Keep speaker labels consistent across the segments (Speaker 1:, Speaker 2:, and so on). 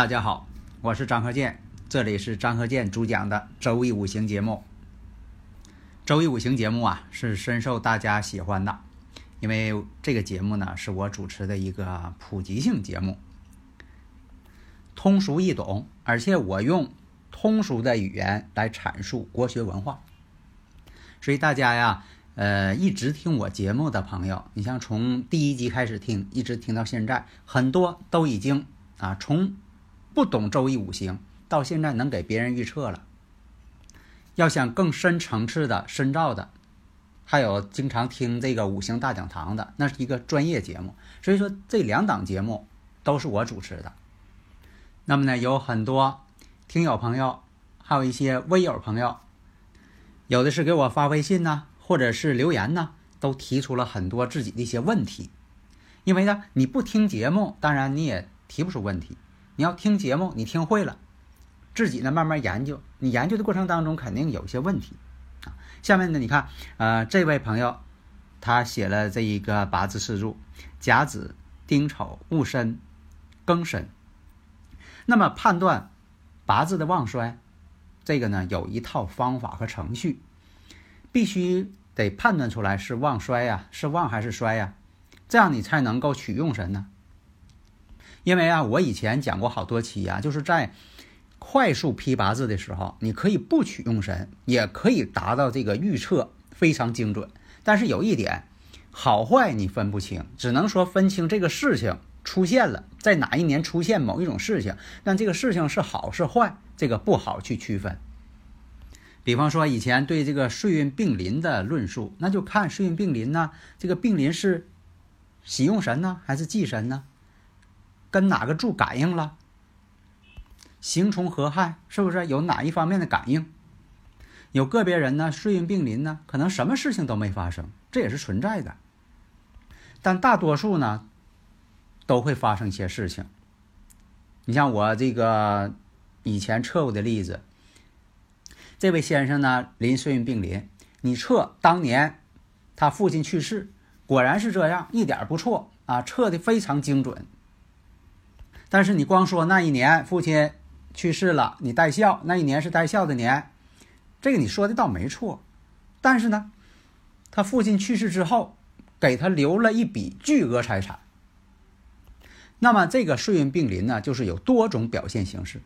Speaker 1: 大家好，我是张和建，这里是张和建主讲的《周易五行》节目。《周易五行》节目啊，是深受大家喜欢的，因为这个节目呢，是我主持的一个普及性节目，通俗易懂，而且我用通俗的语言来阐述国学文化，所以大家呀，呃，一直听我节目的朋友，你像从第一集开始听，一直听到现在，很多都已经啊从。不懂周易五行，到现在能给别人预测了。要想更深层次的深造的，还有经常听这个五行大讲堂的，那是一个专业节目。所以说这两档节目都是我主持的。那么呢，有很多听友朋友，还有一些微友朋友，有的是给我发微信呢，或者是留言呢，都提出了很多自己的一些问题。因为呢，你不听节目，当然你也提不出问题。你要听节目，你听会了，自己呢慢慢研究。你研究的过程当中肯定有一些问题啊。下面呢，你看，呃，这位朋友他写了这一个八字四柱：甲子、丁丑、戊申、庚申。那么判断八字的旺衰，这个呢有一套方法和程序，必须得判断出来是旺衰呀，是旺还是衰呀，这样你才能够取用神呢。因为啊，我以前讲过好多期啊，就是在快速批八字的时候，你可以不取用神，也可以达到这个预测非常精准。但是有一点，好坏你分不清，只能说分清这个事情出现了，在哪一年出现某一种事情，但这个事情是好是坏，这个不好去区分。比方说以前对这个岁运并临的论述，那就看岁运并临呢，这个并临是喜用神呢，还是忌神呢？跟哪个柱感应了？刑冲合害，是不是有哪一方面的感应？有个别人呢，岁运并临呢，可能什么事情都没发生，这也是存在的。但大多数呢，都会发生一些事情。你像我这个以前测过的例子，这位先生呢，临岁运并临，你测当年他父亲去世，果然是这样，一点不错啊，测的非常精准。但是你光说那一年父亲去世了，你带孝，那一年是带孝的年，这个你说的倒没错。但是呢，他父亲去世之后，给他留了一笔巨额财产。那么这个岁运并临呢，就是有多种表现形式。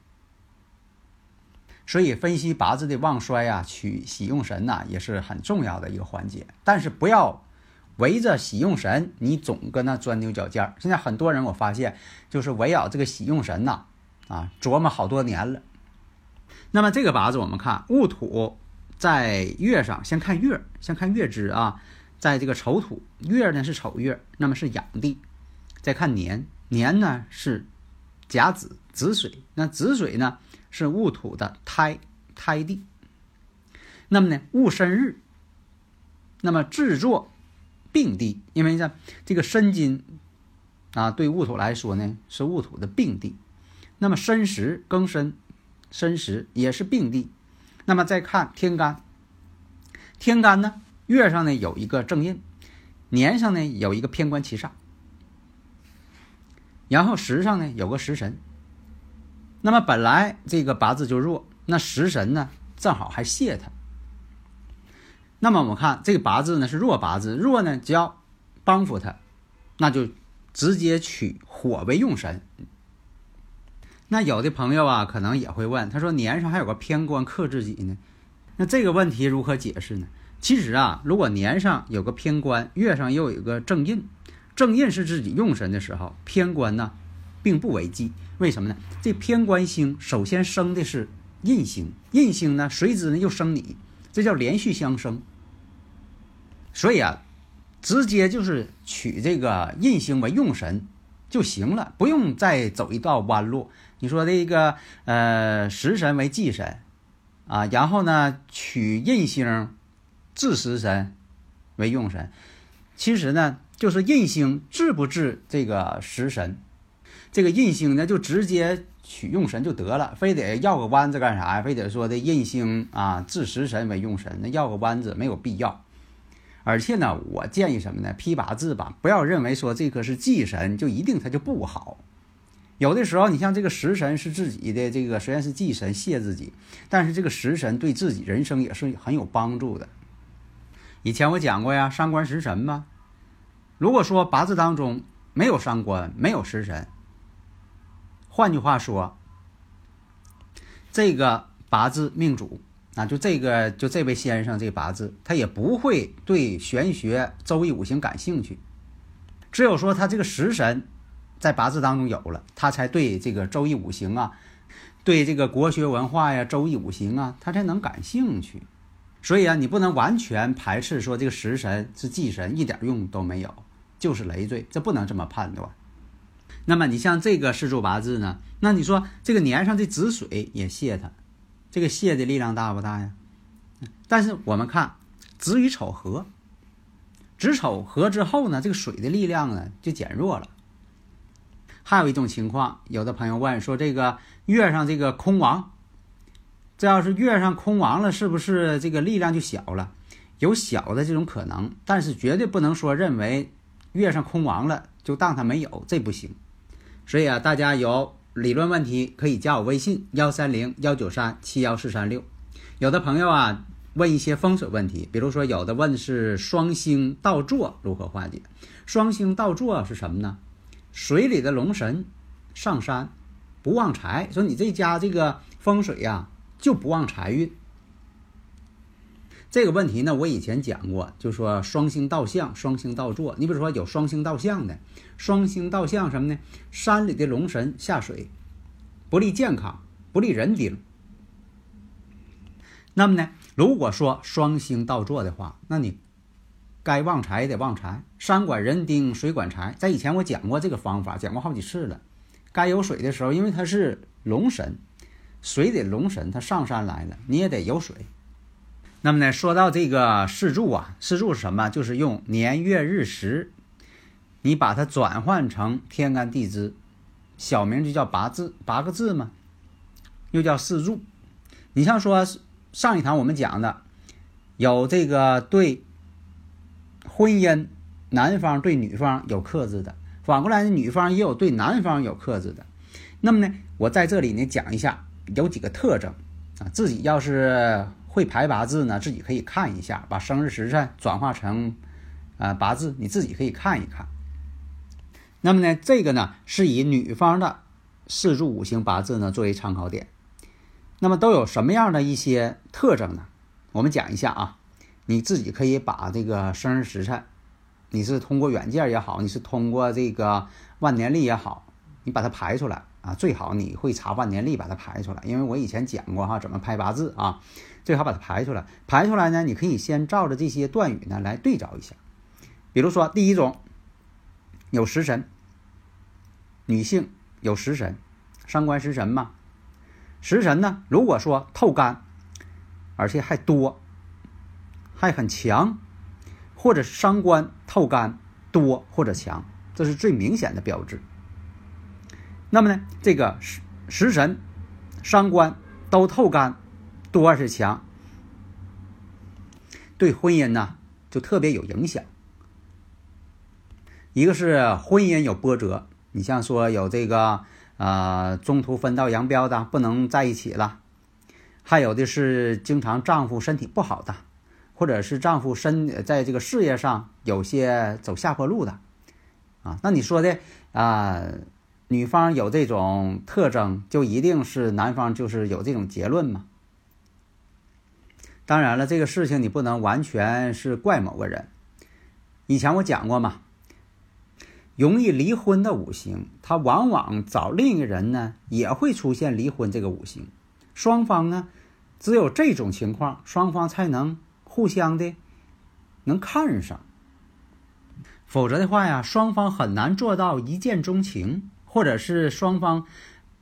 Speaker 1: 所以分析八字的旺衰啊，取喜用神呐，也是很重要的一个环节。但是不要围着喜用神，你总跟那钻牛角尖儿。现在很多人我发现，就是围绕这个喜用神呐，啊，琢磨好多年了。那么这个八字我们看戊土在月上，先看月，先看月支啊，在这个丑土月呢是丑月，那么是养地。再看年，年呢是甲子子水，那子水呢是戊土的胎胎地。那么呢戊申日，那么制作。病地，因为呢，这个申金啊，对戊土来说呢是戊土的病地。那么申时庚申，申时也是病地。那么再看天干，天干呢月上呢有一个正印，年上呢有一个偏官七煞，然后时上呢有个食神。那么本来这个八字就弱，那食神呢正好还泄他。那么我们看这个八字呢是弱八字，弱呢只要帮扶他，那就直接取火为用神。那有的朋友啊可能也会问，他说年上还有个偏官克自己呢，那这个问题如何解释呢？其实啊，如果年上有个偏官，月上又有个正印，正印是自己用神的时候，偏官呢并不为忌。为什么呢？这偏官星首先生的是印星，印星呢随之呢又生你，这叫连续相生。所以啊，直接就是取这个印星为用神就行了，不用再走一道弯路。你说这个呃食神为忌神啊，然后呢取印星治食神为用神，其实呢就是印星治不治这个食神，这个印星呢就直接取用神就得了，非得绕个弯子干啥呀？非得说的印星啊治食神为用神，那绕个弯子没有必要。而且呢，我建议什么呢？批八字吧，不要认为说这个是忌神就一定它就不好。有的时候，你像这个食神是自己的这个虽然是忌神泄自己，但是这个食神对自己人生也是很有帮助的。以前我讲过呀，伤官食神嘛。如果说八字当中没有伤官，没有食神，换句话说，这个八字命主。啊，就这个，就这位先生这八字，他也不会对玄学、周易五行感兴趣。只有说他这个食神在八字当中有了，他才对这个周易五行啊，对这个国学文化呀、周易五行啊，他才能感兴趣。所以啊，你不能完全排斥说这个食神是忌神，一点用都没有，就是累赘，这不能这么判断。那么你像这个四柱八字呢，那你说这个年上这子水也泄他。这个泄的力量大不大呀？但是我们看子与丑合，子丑合之后呢，这个水的力量呢就减弱了。还有一种情况，有的朋友问说，这个月上这个空亡，这要是月上空亡了，是不是这个力量就小了？有小的这种可能，但是绝对不能说认为月上空亡了就当它没有，这不行。所以啊，大家有。理论问题可以加我微信幺三零幺九三七幺四三六。有的朋友啊问一些风水问题，比如说有的问是双星倒坐如何化解？双星倒坐是什么呢？水里的龙神上山不旺财，说你这家这个风水呀就不旺财运。这个问题呢，我以前讲过，就说双星倒相、双星倒坐。你比如说有双星倒相的，双星倒相什么呢？山里的龙神下水，不利健康，不利人丁。那么呢，如果说双星倒坐的话，那你该旺财也得旺财，山管人丁，水管财。在以前我讲过这个方法，讲过好几次了。该有水的时候，因为它是龙神，水得龙神，它上山来了，你也得有水。那么呢，说到这个四柱啊，四柱是什么？就是用年月日时，你把它转换成天干地支，小名就叫八字，八个字嘛，又叫四柱。你像说上一堂我们讲的，有这个对婚姻，男方对女方有克制的，反过来呢，女方也有对男方有克制的。那么呢，我在这里呢讲一下有几个特征啊，自己要是。会排八字呢，自己可以看一下，把生日时辰转化成，呃八字，你自己可以看一看。那么呢，这个呢是以女方的四柱五行八字呢作为参考点。那么都有什么样的一些特征呢？我们讲一下啊，你自己可以把这个生日时辰你是通过软件也好，你是通过这个万年历也好，你把它排出来啊，最好你会查万年历把它排出来，因为我以前讲过哈，怎么排八字啊，最好把它排出来。排出来呢，你可以先照着这些段语呢来对照一下。比如说第一种，有食神，女性有食神，伤官食神嘛。食神呢，如果说透干，而且还多，还很强。或者伤官透干多或者强，这是最明显的标志。那么呢，这个食食神、伤官都透干多而且强，对婚姻呢就特别有影响。一个是婚姻有波折，你像说有这个呃中途分道扬镳的，不能在一起了；还有的是经常丈夫身体不好的。或者是丈夫身在这个事业上有些走下坡路的，啊，那你说的啊，女方有这种特征，就一定是男方就是有这种结论吗？当然了，这个事情你不能完全是怪某个人。以前我讲过嘛，容易离婚的五行，他往往找另一个人呢，也会出现离婚这个五行。双方呢，只有这种情况，双方才能。互相的能看上，否则的话呀，双方很难做到一见钟情，或者是双方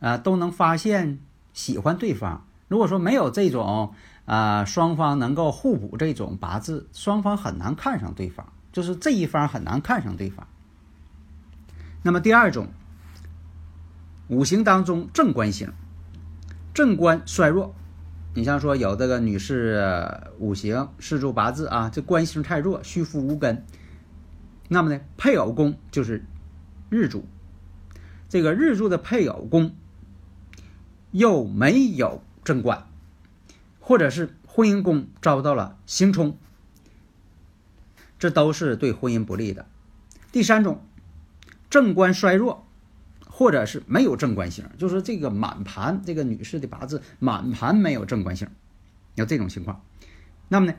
Speaker 1: 啊都能发现喜欢对方。如果说没有这种啊双方能够互补这种八字，双方很难看上对方，就是这一方很难看上对方。那么第二种，五行当中正官星，正官衰弱。你像说有这个女士五行四柱八字啊，这官星太弱，虚夫无根。那么呢，配偶宫就是日主，这个日柱的配偶宫又没有正官，或者是婚姻宫遭到了刑冲，这都是对婚姻不利的。第三种，正官衰弱。或者是没有正官星，就是这个满盘，这个女士的八字满盘没有正官星，有这种情况。那么呢，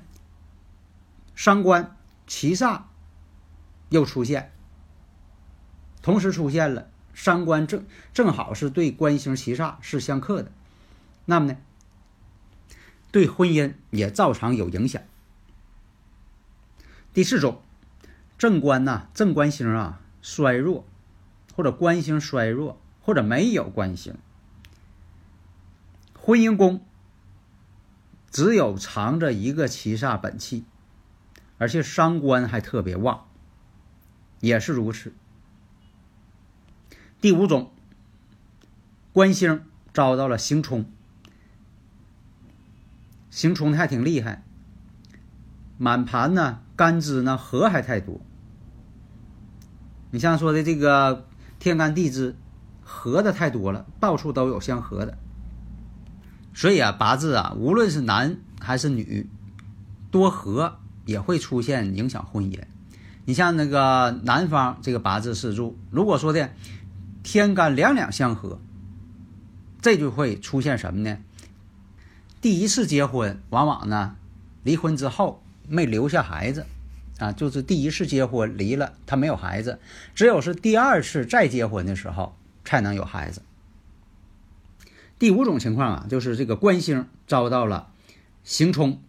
Speaker 1: 伤官七煞又出现，同时出现了伤官正正好是对官星七煞是相克的，那么呢，对婚姻也照常有影响。第四种，正官呐，正官星啊衰弱。或者官星衰弱，或者没有官星，婚姻宫只有藏着一个七煞本气，而且伤官还特别旺，也是如此。第五种，官星遭到了刑冲，刑冲的还挺厉害，满盘呢干支呢合还太多。你像说的这个。天干地支合的太多了，到处都有相合的，所以啊，八字啊，无论是男还是女，多合也会出现影响婚姻。你像那个男方这个八字四柱，如果说的天干两两相合，这就会出现什么呢？第一次结婚，往往呢离婚之后没留下孩子。啊，就是第一次结婚离了，他没有孩子，只有是第二次再结婚的时候才能有孩子。第五种情况啊，就是这个官星遭到了刑冲，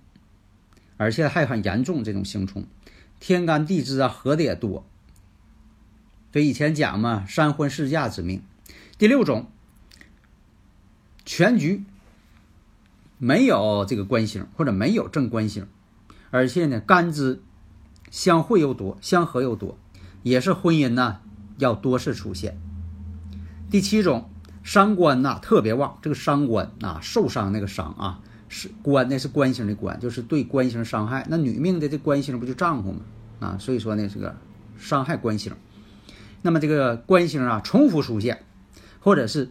Speaker 1: 而且还很严重，这种刑冲，天干地支啊合的也多。所以以前讲嘛，三婚四嫁之命。第六种，全局没有这个官星或者没有正官星，而且呢干支。相会又多，相合又多，也是婚姻呢要多次出现。第七种伤官呐特别旺，这个伤官啊受伤那个伤啊是官，那是官星的官，就是对官星伤害。那女命的这官星不就丈夫吗？啊，所以说呢这个伤害官星。那么这个官星啊重复出现，或者是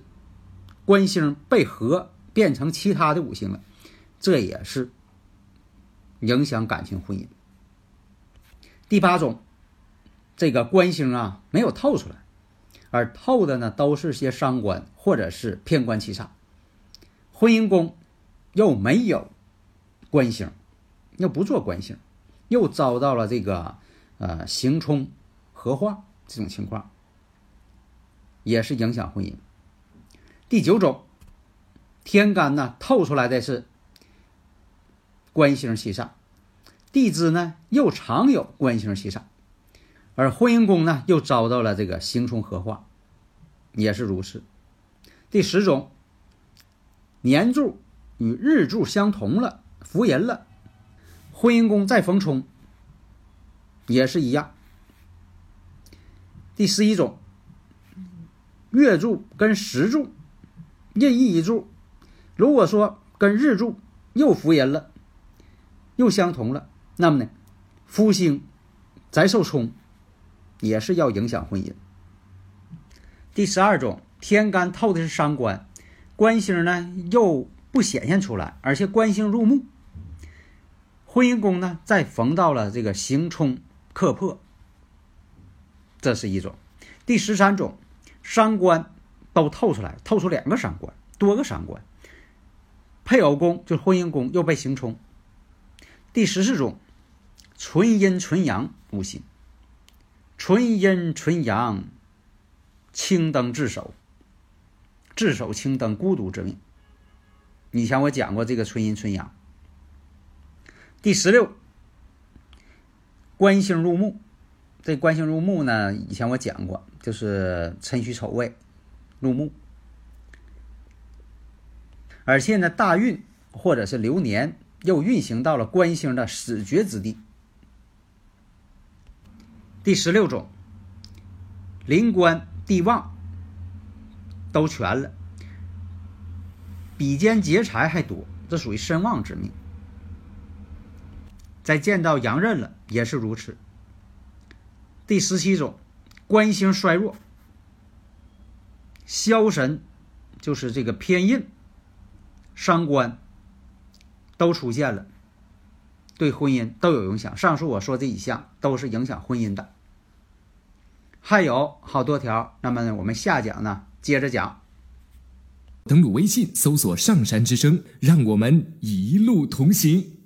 Speaker 1: 官星被合变成其他的五行了，这也是影响感情婚姻。第八种，这个官星啊没有透出来，而透的呢都是些伤官或者是偏官七煞，婚姻宫又没有官星，又不做官星，又遭到了这个呃刑冲合化这种情况，也是影响婚姻。第九种，天干呢透出来的是官星七煞，地支呢又常有官星七煞，而婚姻宫呢又遭到了这个刑冲合化，也是如此。第十种，年柱与日柱相同了，伏吟了，婚姻宫再逢冲，也是一样。第十一种，月柱跟时柱。任意一柱，如果说跟日柱又伏吟了，又相同了，那么呢，夫星宅受冲，也是要影响婚姻。第十二种，天干透的是伤官，官星呢又不显现出来，而且官星入木，婚姻宫呢再逢到了这个刑冲克破，这是一种。第十三种，伤官。都透出来，透出两个伤官，多个伤官。配偶宫就是婚姻宫又被刑冲。第十四种，纯阴纯阳五行，纯阴纯阳，青灯自守，自守青灯孤独之命。以前我讲过这个纯阴纯阳。第十六，官星入木，这官星入木呢，以前我讲过，就是辰戌丑未。入木，而且呢，大运或者是流年又运行到了官星的死绝之地。第十六种，临官地旺都全了，比肩劫财还多，这属于身旺之命。再见到阳刃了，也是如此。第十七种，官星衰弱。消神就是这个偏印、伤官都出现了，对婚姻都有影响。上述我说这一项都是影响婚姻的，还有好多条。那么，我们下讲呢接着讲。
Speaker 2: 登录微信搜索“上山之声”，让我们一路同行。